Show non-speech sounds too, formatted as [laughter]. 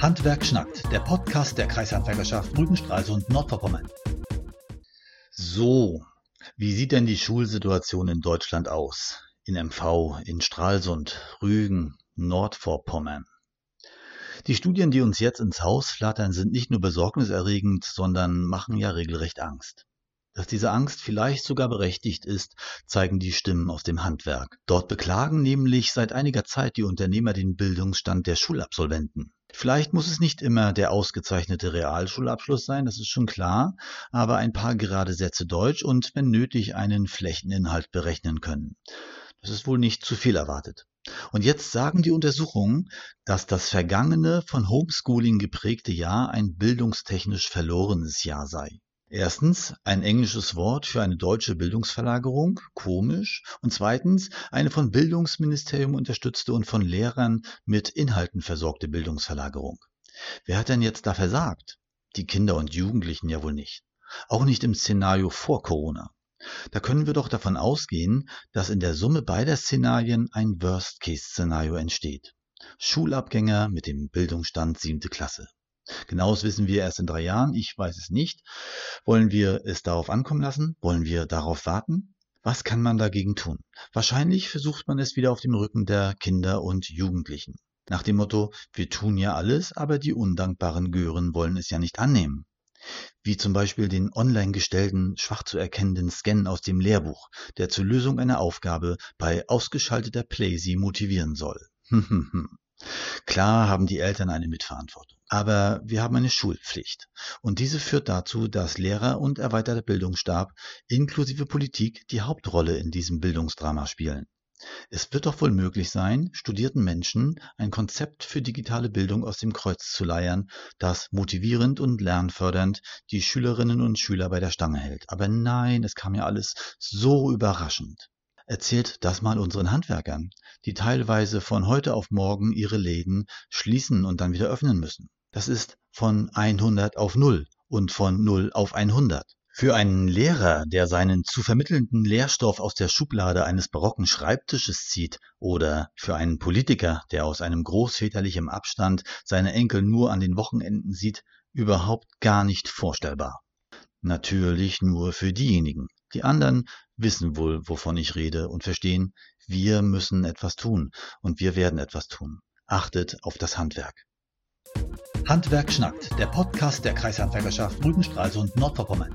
Handwerk schnackt, der Podcast der Kreishandwerkerschaft Rügen-Stralsund Nordvorpommern. So, wie sieht denn die Schulsituation in Deutschland aus? In MV, in Stralsund, Rügen, Nordvorpommern. Die Studien, die uns jetzt ins Haus flattern, sind nicht nur besorgniserregend, sondern machen ja regelrecht Angst. Dass diese Angst vielleicht sogar berechtigt ist, zeigen die Stimmen aus dem Handwerk. Dort beklagen nämlich seit einiger Zeit die Unternehmer den Bildungsstand der Schulabsolventen. Vielleicht muss es nicht immer der ausgezeichnete Realschulabschluss sein, das ist schon klar, aber ein paar gerade Sätze Deutsch und wenn nötig einen Flächeninhalt berechnen können. Das ist wohl nicht zu viel erwartet. Und jetzt sagen die Untersuchungen, dass das vergangene von Homeschooling geprägte Jahr ein bildungstechnisch verlorenes Jahr sei. Erstens ein englisches Wort für eine deutsche Bildungsverlagerung, komisch. Und zweitens eine von Bildungsministerium unterstützte und von Lehrern mit Inhalten versorgte Bildungsverlagerung. Wer hat denn jetzt da versagt? Die Kinder und Jugendlichen ja wohl nicht. Auch nicht im Szenario vor Corona. Da können wir doch davon ausgehen, dass in der Summe beider Szenarien ein Worst-Case-Szenario entsteht. Schulabgänger mit dem Bildungsstand siebte Klasse. Genaues wissen wir erst in drei Jahren. Ich weiß es nicht. Wollen wir es darauf ankommen lassen? Wollen wir darauf warten? Was kann man dagegen tun? Wahrscheinlich versucht man es wieder auf dem Rücken der Kinder und Jugendlichen. Nach dem Motto, wir tun ja alles, aber die undankbaren Gören wollen es ja nicht annehmen. Wie zum Beispiel den online gestellten, schwach zu erkennenden Scan aus dem Lehrbuch, der zur Lösung einer Aufgabe bei ausgeschalteter Playsee motivieren soll. [laughs] Klar haben die Eltern eine Mitverantwortung. Aber wir haben eine Schulpflicht. Und diese führt dazu, dass Lehrer und erweiterter Bildungsstab inklusive Politik die Hauptrolle in diesem Bildungsdrama spielen. Es wird doch wohl möglich sein, studierten Menschen ein Konzept für digitale Bildung aus dem Kreuz zu leiern, das motivierend und lernfördernd die Schülerinnen und Schüler bei der Stange hält. Aber nein, es kam ja alles so überraschend. Erzählt das mal unseren Handwerkern, die teilweise von heute auf morgen ihre Läden schließen und dann wieder öffnen müssen. Das ist von 100 auf 0 und von 0 auf 100. Für einen Lehrer, der seinen zu vermittelnden Lehrstoff aus der Schublade eines barocken Schreibtisches zieht, oder für einen Politiker, der aus einem großväterlichen Abstand seine Enkel nur an den Wochenenden sieht, überhaupt gar nicht vorstellbar. Natürlich nur für diejenigen. Die anderen wissen wohl, wovon ich rede und verstehen, wir müssen etwas tun und wir werden etwas tun. Achtet auf das Handwerk. Handwerk schnackt, der Podcast der Kreishandwerkerschaft Rügen, Stralsund, Nordvorpommern.